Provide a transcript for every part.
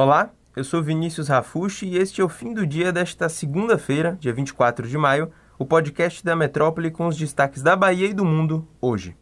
Olá, eu sou Vinícius Rafushi e este é o fim do dia desta segunda-feira, dia 24 de maio, o podcast da Metrópole com os destaques da Bahia e do mundo hoje.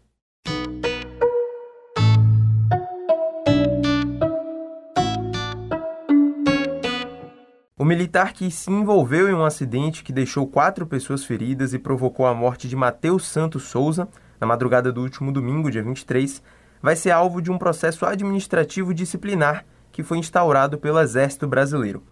O militar que se envolveu em um acidente que deixou quatro pessoas feridas e provocou a morte de Matheus Santos Souza, na madrugada do último domingo, dia 23, vai ser alvo de um processo administrativo disciplinar que foi instaurado pelo Exército Brasileiro.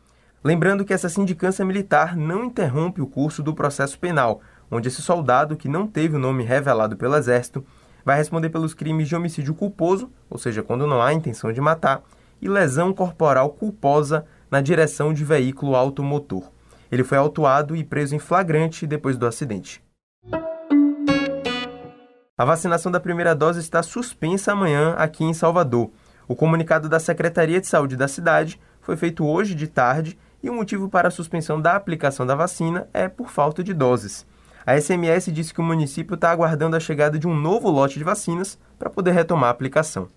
Lembrando que essa sindicância militar não interrompe o curso do processo penal, onde esse soldado, que não teve o nome revelado pelo Exército, vai responder pelos crimes de homicídio culposo, ou seja, quando não há intenção de matar, e lesão corporal culposa na direção de veículo automotor. Ele foi autuado e preso em flagrante depois do acidente. A vacinação da primeira dose está suspensa amanhã aqui em Salvador. O comunicado da Secretaria de Saúde da cidade foi feito hoje de tarde e o motivo para a suspensão da aplicação da vacina é por falta de doses. A SMS disse que o município está aguardando a chegada de um novo lote de vacinas para poder retomar a aplicação.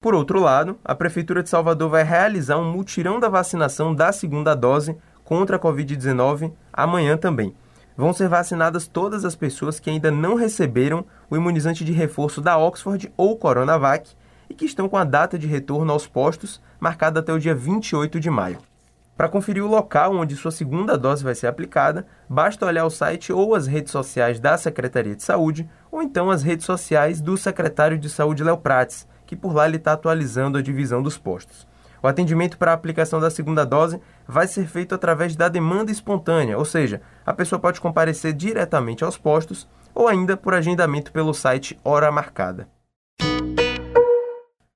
Por outro lado, a Prefeitura de Salvador vai realizar um mutirão da vacinação da segunda dose contra a Covid-19 amanhã também vão ser vacinadas todas as pessoas que ainda não receberam o imunizante de reforço da Oxford ou Coronavac e que estão com a data de retorno aos postos marcada até o dia 28 de maio. Para conferir o local onde sua segunda dose vai ser aplicada, basta olhar o site ou as redes sociais da Secretaria de Saúde, ou então as redes sociais do secretário de Saúde Léo Prates, que por lá ele está atualizando a divisão dos postos. O atendimento para a aplicação da segunda dose vai ser feito através da demanda espontânea, ou seja, a pessoa pode comparecer diretamente aos postos ou ainda por agendamento pelo site Hora Marcada.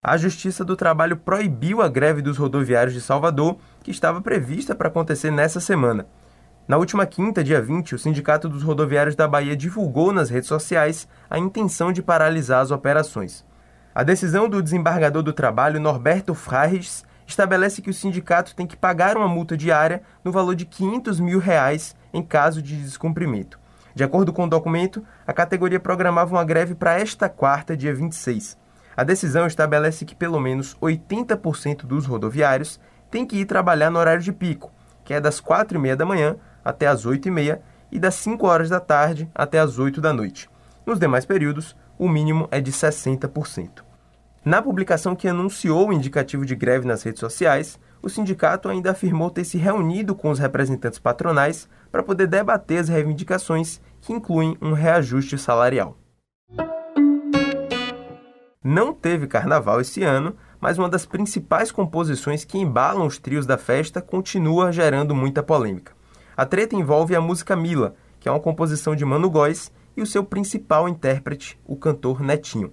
A Justiça do Trabalho proibiu a greve dos rodoviários de Salvador, que estava prevista para acontecer nessa semana. Na última quinta, dia 20, o Sindicato dos Rodoviários da Bahia divulgou nas redes sociais a intenção de paralisar as operações. A decisão do desembargador do trabalho, Norberto Frares, estabelece que o sindicato tem que pagar uma multa diária no valor de 500 mil reais em caso de descumprimento. De acordo com o documento, a categoria programava uma greve para esta quarta, dia 26. A decisão estabelece que pelo menos 80% dos rodoviários têm que ir trabalhar no horário de pico, que é das 4 e meia da manhã até as 8 e meia e das 5 horas da tarde até as 8 da noite. Nos demais períodos, o mínimo é de 60%. Na publicação que anunciou o indicativo de greve nas redes sociais, o sindicato ainda afirmou ter se reunido com os representantes patronais para poder debater as reivindicações que incluem um reajuste salarial. Não teve carnaval esse ano, mas uma das principais composições que embalam os trios da festa continua gerando muita polêmica. A treta envolve a música Mila, que é uma composição de Mano Góes, e o seu principal intérprete, o cantor Netinho.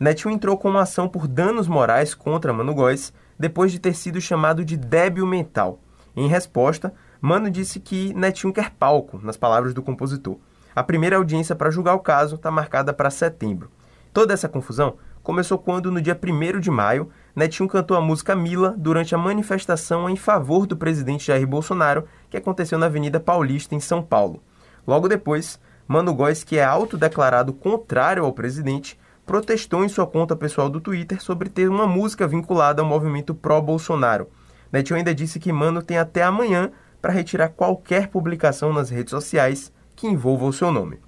Netinho entrou com uma ação por danos morais contra Mano Góes depois de ter sido chamado de débil mental. Em resposta, Mano disse que Netinho quer palco, nas palavras do compositor. A primeira audiência para julgar o caso está marcada para setembro. Toda essa confusão começou quando, no dia 1 de maio, Netinho cantou a música Mila durante a manifestação em favor do presidente Jair Bolsonaro, que aconteceu na Avenida Paulista, em São Paulo. Logo depois, Mano Góes, que é autodeclarado contrário ao presidente, protestou em sua conta pessoal do Twitter sobre ter uma música vinculada ao movimento pró-Bolsonaro. Netinho ainda disse que Mano tem até amanhã para retirar qualquer publicação nas redes sociais que envolva o seu nome.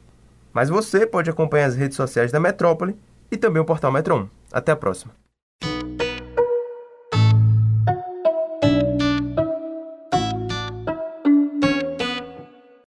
Mas você pode acompanhar as redes sociais da Metrópole e também o portal Metro 1. Até a próxima.